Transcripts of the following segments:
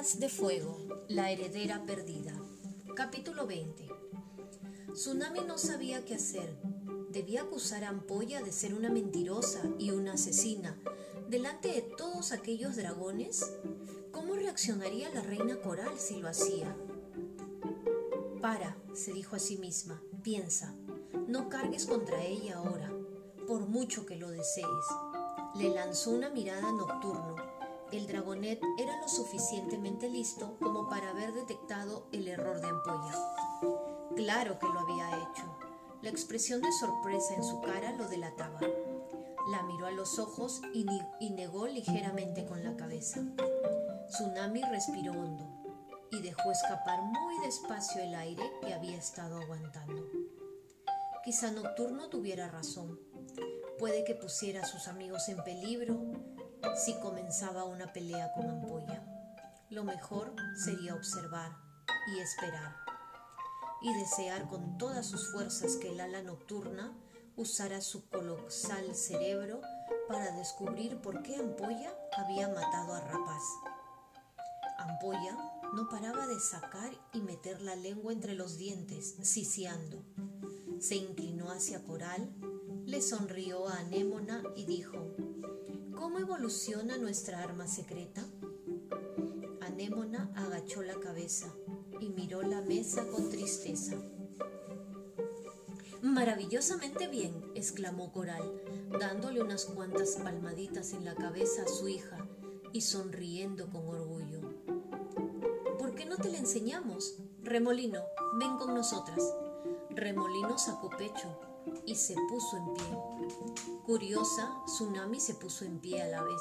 De Fuego, la heredera perdida. Capítulo 20. Tsunami no sabía qué hacer. Debía acusar a Ampolla de ser una mentirosa y una asesina delante de todos aquellos dragones. ¿Cómo reaccionaría la reina coral si lo hacía? Para, se dijo a sí misma, piensa, no cargues contra ella ahora, por mucho que lo desees. Le lanzó una mirada nocturno el dragonet era lo suficientemente listo como para haber detectado el error de Ampolla. Claro que lo había hecho. La expresión de sorpresa en su cara lo delataba. La miró a los ojos y, negó ligeramente con la cabeza. Tsunami respiró hondo y dejó escapar muy despacio el aire que había estado aguantando. Quizá Nocturno tuviera razón. Puede que pusiera a sus amigos en peligro si comenzaba una pelea con Ampolla. Lo mejor sería observar y esperar y desear con todas sus fuerzas que el ala nocturna usara su colosal cerebro para descubrir por qué Ampolla había matado a Rapaz. Ampolla no paraba de sacar y meter la lengua entre los dientes, sisiando. Se inclinó hacia Coral, le sonrió a Anémona y dijo, ¿Cómo evoluciona nuestra arma secreta? Anémona agachó la cabeza y miró la mesa con tristeza. Maravillosamente bien, exclamó Coral, dándole unas cuantas palmaditas en la cabeza a su hija y sonriendo con orgullo. ¿Por qué no te la enseñamos? Remolino, ven con nosotras. Remolino sacó pecho y se puso en pie. Curiosa, Tsunami se puso en pie a la vez,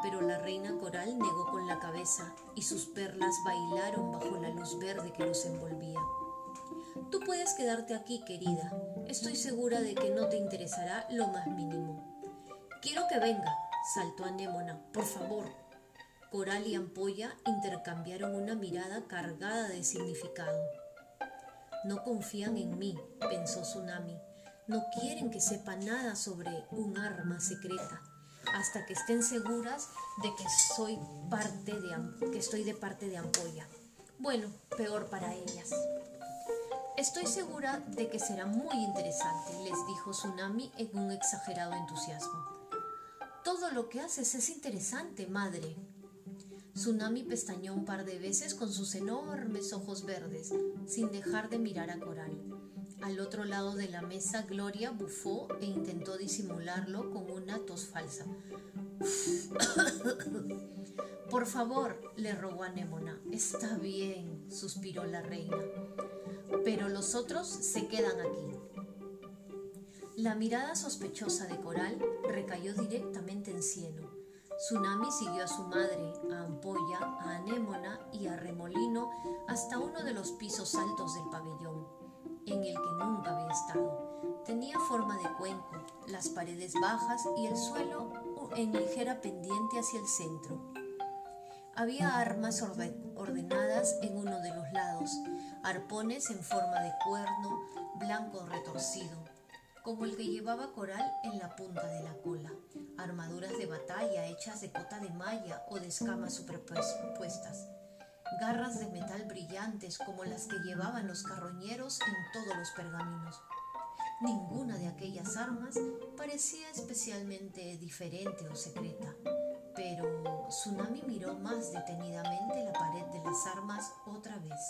pero la reina coral negó con la cabeza y sus perlas bailaron bajo la luz verde que los envolvía. Tú puedes quedarte aquí, querida. Estoy segura de que no te interesará lo más mínimo. Quiero que venga, saltó Anémona. Por favor. Coral y Ampolla intercambiaron una mirada cargada de significado. No confían en mí, pensó Tsunami no quieren que sepa nada sobre un arma secreta hasta que estén seguras de que soy parte de que estoy de parte de Ampolla. Bueno, peor para ellas. Estoy segura de que será muy interesante, les dijo Tsunami en un exagerado entusiasmo. Todo lo que haces es interesante, madre. Tsunami pestañó un par de veces con sus enormes ojos verdes, sin dejar de mirar a Coral. Al otro lado de la mesa, Gloria bufó e intentó disimularlo con una tos falsa. Por favor, le rogó a Némona. Está bien, suspiró la reina. Pero los otros se quedan aquí. La mirada sospechosa de Coral recayó directamente en Cieno. Tsunami siguió a su madre, a Ampolla, a Anémona y a Remolino hasta uno de los pisos altos del pabellón en el que nunca había estado. Tenía forma de cuenco, las paredes bajas y el suelo en ligera pendiente hacia el centro. Había armas ordenadas en uno de los lados, arpones en forma de cuerno blanco retorcido, como el que llevaba Coral en la punta de la cola, armaduras de batalla hechas de cota de malla o de escamas superpuestas garras de metal brillantes como las que llevaban los carroñeros en todos los pergaminos. Ninguna de aquellas armas parecía especialmente diferente o secreta, pero Tsunami miró más detenidamente la pared de las armas otra vez.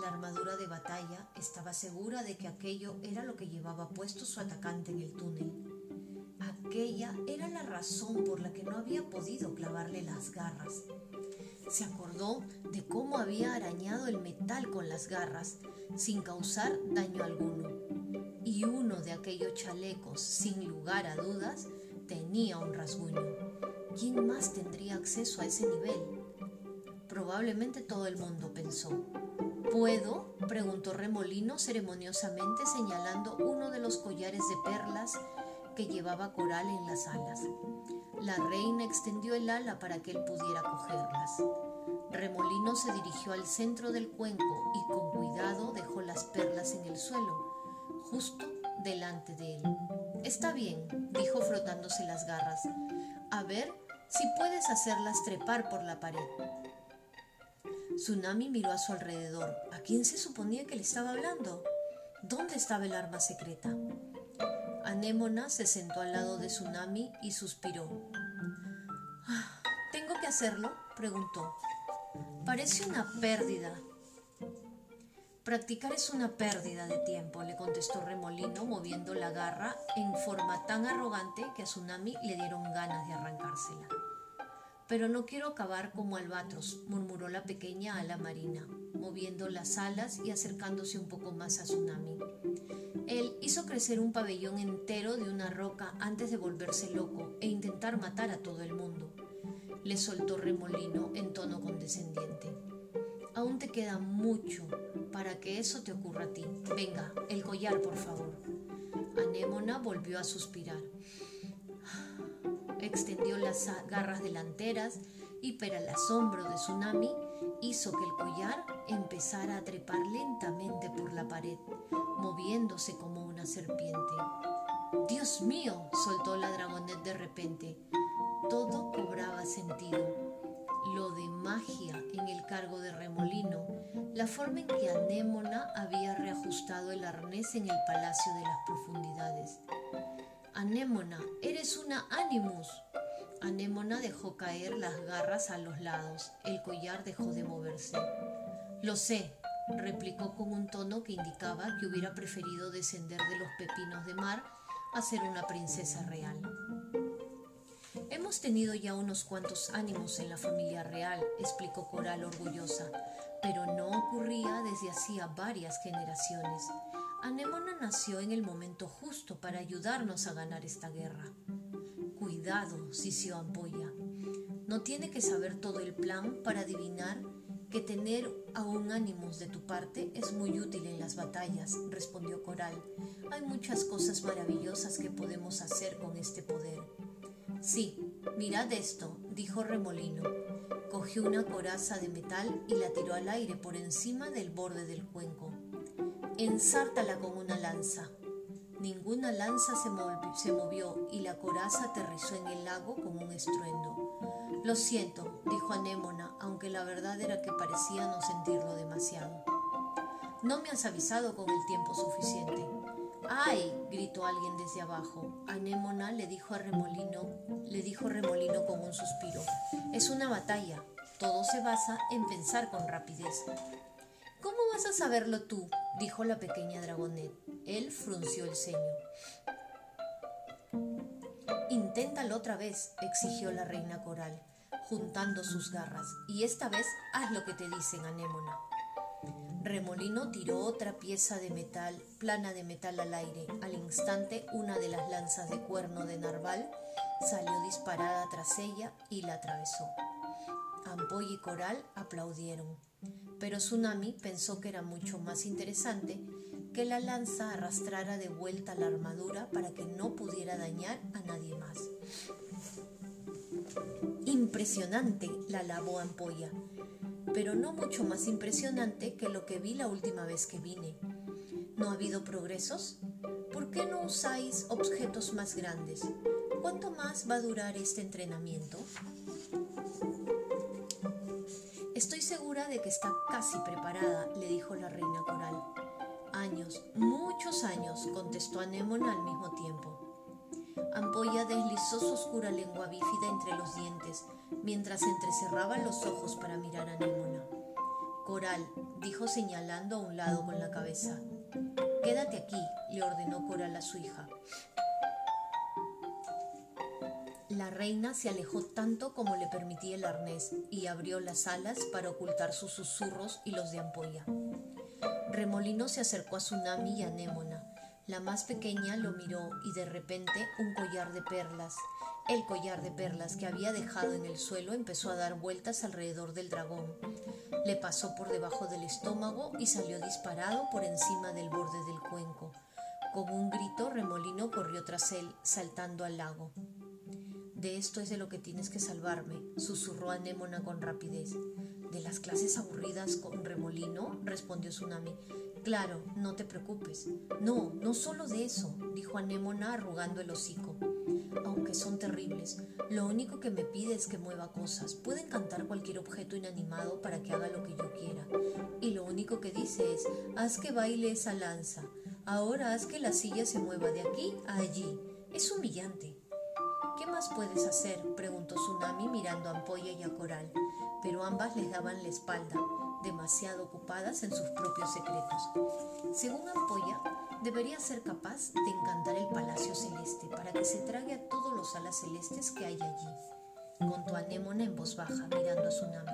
La armadura de batalla estaba segura de que aquello era lo que llevaba puesto su atacante en el túnel. Aquella era la razón por la que no había podido clavarle las garras. Se acordó de cómo había arañado el metal con las garras sin causar daño alguno. Y uno de aquellos chalecos, sin lugar a dudas, tenía un rasguño. ¿Quién más tendría acceso a ese nivel? Probablemente todo el mundo pensó. ¿Puedo? preguntó Remolino ceremoniosamente señalando uno de los collares de perlas que llevaba coral en las alas. La reina extendió el ala para que él pudiera cogerlas. Remolino se dirigió al centro del cuenco y con cuidado dejó las perlas en el suelo, justo delante de él. Está bien, dijo frotándose las garras. A ver si puedes hacerlas trepar por la pared. Tsunami miró a su alrededor. ¿A quién se suponía que le estaba hablando? ¿Dónde estaba el arma secreta? Anémona se sentó al lado de Tsunami y suspiró. Ah, ¿Tengo que hacerlo? preguntó. Parece una pérdida. Practicar es una pérdida de tiempo, le contestó Remolino, moviendo la garra en forma tan arrogante que a Tsunami le dieron ganas de arrancársela. Pero no quiero acabar como albatros, murmuró la pequeña ala marina, moviendo las alas y acercándose un poco más a Tsunami. Él hizo crecer un pabellón entero de una roca antes de volverse loco e intentar matar a todo el mundo. Le soltó Remolino en tono condescendiente. Aún te queda mucho para que eso te ocurra a ti. Venga, el collar, por favor. Anémona volvió a suspirar extendió las garras delanteras y para el asombro de Tsunami hizo que el collar empezara a trepar lentamente moviéndose como una serpiente. Dios mío, soltó la dragonet de repente. Todo cobraba sentido. Lo de magia en el cargo de remolino, la forma en que Anémona había reajustado el arnés en el Palacio de las Profundidades. Anémona, eres una Animus. Anémona dejó caer las garras a los lados. El collar dejó de moverse. Lo sé, replicó con un tono que indicaba que hubiera preferido descender de los pepinos de mar a ser una princesa real. Hemos tenido ya unos cuantos ánimos en la familia real, explicó Coral orgullosa, pero no ocurría desde hacía varias generaciones. Anémona nació en el momento justo para ayudarnos a ganar esta guerra. Cuidado, sisió Ampolla. No tiene que saber todo el plan para adivinar que tener a un ánimos de tu parte es muy útil en las batallas, respondió Coral. Hay muchas cosas maravillosas que podemos hacer con este poder. Sí, mirad esto, dijo Remolino. Cogió una coraza de metal y la tiró al aire por encima del borde del cuenco ensártala con una lanza. Ninguna lanza se, movió y la coraza aterrizó en el lago con un estruendo. Lo siento, dijo Anémona, aunque la verdad era que parecía no sentirlo demasiado. No me has avisado con el tiempo suficiente. ¡Ay! gritó alguien desde abajo. Anémona le dijo a Remolino, le dijo Remolino con un suspiro. Es una batalla. Todo se basa en pensar con rapidez. ¿Cómo vas a saberlo tú? dijo la pequeña dragonet. Él frunció el ceño. Inténtalo otra vez, exigió la reina coral, juntando sus garras, y esta vez haz lo que te dicen, Anémona. Remolino tiró otra pieza de metal, plana de metal al aire. Al instante, una de las lanzas de cuerno de narval salió disparada tras ella y la atravesó. Ampoy y Coral aplaudieron pero Tsunami pensó que era mucho más interesante que la lanza arrastrara de vuelta la armadura para que no pudiera dañar a nadie más. Impresionante, la alabó Ampolla, pero no mucho más impresionante que lo que vi la última vez que vine. ¿No ha habido progresos? ¿Por qué no usáis objetos más grandes? ¿Cuánto más va a durar este entrenamiento? Estoy segura de que está casi preparada, le dijo la reina coral. Años, muchos años, contestó Anémona al mismo tiempo. Ampolla deslizó su oscura lengua bífida entre los dientes, mientras entrecerraba los ojos para mirar a Anémona. Coral, dijo señalando a un lado con la cabeza. Quédate aquí, le ordenó Coral a su hija. La reina se alejó tanto como le permitía el arnés y abrió las alas para ocultar sus susurros y los de ampolla. Remolino se acercó a Tsunami y a Némona. La más pequeña lo miró y de repente un collar de perlas, el collar de perlas que había dejado en el suelo, empezó a dar vueltas alrededor del dragón. Le pasó por debajo del estómago y salió disparado por encima del borde del cuenco. Con un grito, Remolino corrió tras él, saltando al lago. De esto es de lo que tienes que salvarme, susurró Anémona con rapidez. ¿De las clases aburridas con remolino? respondió Tsunami. Claro, no te preocupes. No, no solo de eso, dijo Anémona arrugando el hocico. aunque son terribles. Lo único que me pide es que mueva cosas. Puede encantar cualquier objeto inanimado para que haga lo que yo quiera. Y lo único que dice es, haz que baile esa lanza. Ahora haz que la silla se mueva de aquí a allí. Es humillante. ¿Qué más puedes hacer? preguntó Tsunami mirando a Ampolla y a Coral, pero ambas les daban la espalda, demasiado ocupadas en sus propios secretos. Según Ampolla, debería ser capaz de encantar el Palacio Celeste para que se trague a todos los alas celestes que hay allí, contó Anémona en voz baja, mirando a Tsunami.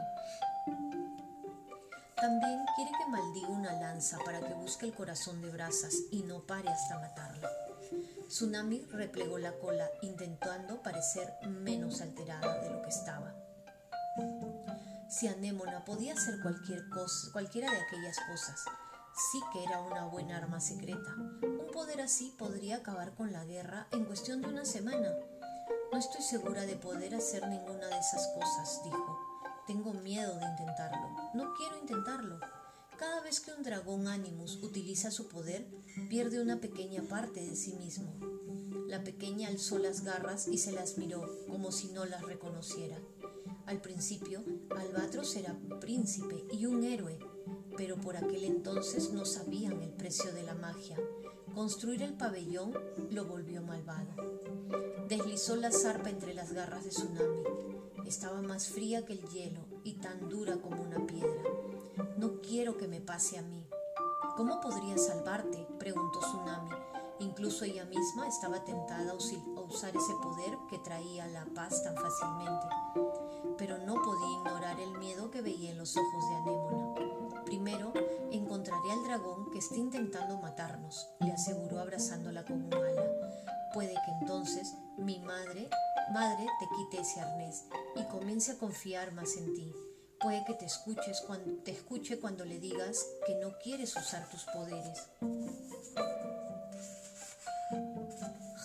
También quiere que maldiga una lanza para que busque el corazón de brasas y no pare hasta matarla. Tsunami replegó la cola, intentando parecer menos alterada de lo que estaba. Si Anémona podía hacer cualquier cosa, cualquiera de aquellas cosas, sí que era una buena arma secreta. Un poder así podría acabar con la guerra en cuestión de una semana. No estoy segura de poder hacer ninguna de esas cosas, dijo. Tengo miedo de intentarlo. No quiero intentarlo. Cada vez que un dragón Animus utiliza su poder, pierde una pequeña parte de sí mismo. La pequeña alzó las garras y se las miró como si no las reconociera. Al principio, Albatros era príncipe y un héroe, pero por aquel entonces no sabían el precio de la magia. Construir el pabellón lo volvió malvado. Deslizó la zarpa entre las garras de Tsunami. Estaba más fría que el hielo y tan dura como una piedra. No quiero que me pase a mí. ¿Cómo podría salvarte? preguntó Tsunami. Incluso ella misma estaba tentada a usar ese poder que traía la paz tan fácilmente. Pero no podía ignorar el miedo que veía en los ojos de Anémona. Primero, encontraré al dragón que está intentando matarnos, le aseguró abrazándola con un ala. Puede que entonces mi madre, madre te quite ese arnés y comience a confiar más en ti. Puede que te escuches cuando te escuche cuando le digas que no quieres usar tus poderes.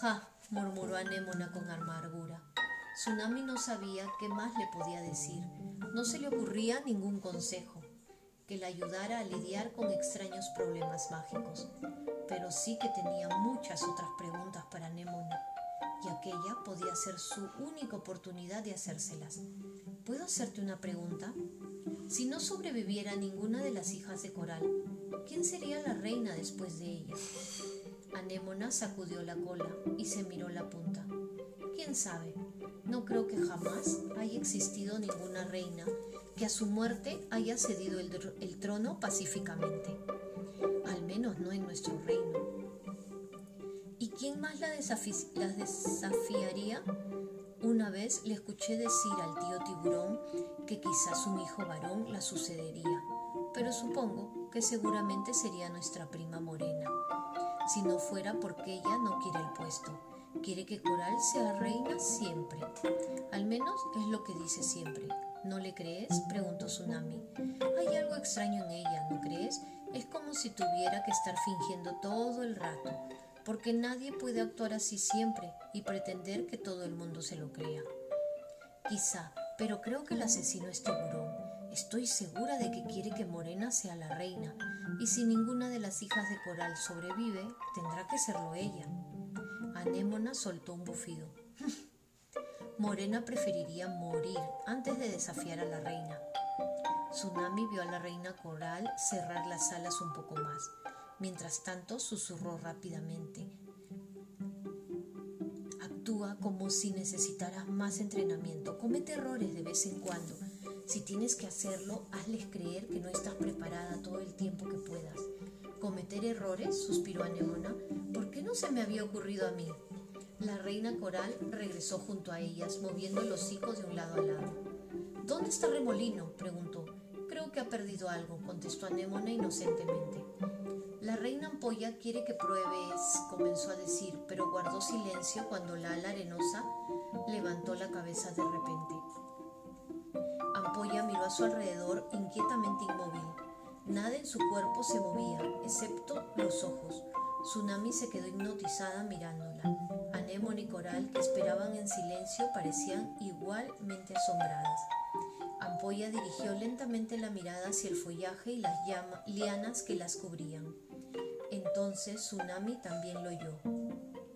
Ja, murmuró Anémona con amargura. Tsunami no sabía qué más le podía decir. No se le ocurría ningún consejo que le ayudara a lidiar con extraños problemas mágicos, pero sí que tenía muchas otras preguntas para Anémona, y aquella podía ser su única oportunidad de hacérselas. ¿Puedo hacerte una pregunta? Si no sobreviviera ninguna de las hijas de Coral, ¿quién sería la reina después de ella? Anémona sacudió la cola y se miró la punta. ¿Quién sabe? No creo que jamás haya existido ninguna reina que a su muerte haya cedido el, trono pacíficamente. Al menos no en nuestro reino. ¿Y quién más la, desafiaría? Una vez le escuché decir al tío tiburón que quizás un hijo varón la sucedería, pero supongo que seguramente sería nuestra prima Morena si no fuera porque ella no quiere el puesto. Quiere que Coral sea reina siempre. Al menos es lo que dice siempre. ¿No le crees? preguntó Tsunami. Hay algo extraño en ella, ¿no crees? Es como si tuviera que estar fingiendo todo el rato, porque nadie puede actuar así siempre y pretender que todo el mundo se lo crea. Quizá, pero creo que el asesino es tiburón. Estoy segura de que quiere que Morena sea la reina, y si ninguna de las hijas de Coral sobrevive, tendrá que serlo ella. Anémona soltó un bufido. Morena preferiría morir antes de desafiar a la reina. Tsunami vio a la reina Coral cerrar las alas un poco más. Mientras tanto, susurró rápidamente. Actúa como si necesitaras más entrenamiento. Comete errores de vez en cuando si tienes que hacerlo, hazles creer que no estás preparada todo el tiempo que puedas. ¿Cometer errores? suspiró Anemona. ¿Por qué no se me había ocurrido a mí? La reina coral regresó junto a ellas, moviendo los hocicos de un lado a lado. ¿Dónde está Remolino? preguntó. Creo que ha perdido algo, contestó Anémona inocentemente. La reina ampolla quiere que pruebes, comenzó a decir, pero guardó silencio cuando la ala arenosa levantó la cabeza de repente. Ampolla miró a su alrededor inquietamente inmóvil. Nada en su cuerpo se movía, excepto los ojos. Tsunami se quedó hipnotizada mirándola. Anémone y Coral, que esperaban en silencio, parecían igualmente asombradas. Ampolla dirigió lentamente la mirada hacia el follaje y las lianas que las cubrían. Entonces Tsunami también lo oyó.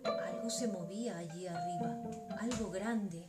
Algo se movía allí arriba, algo grande.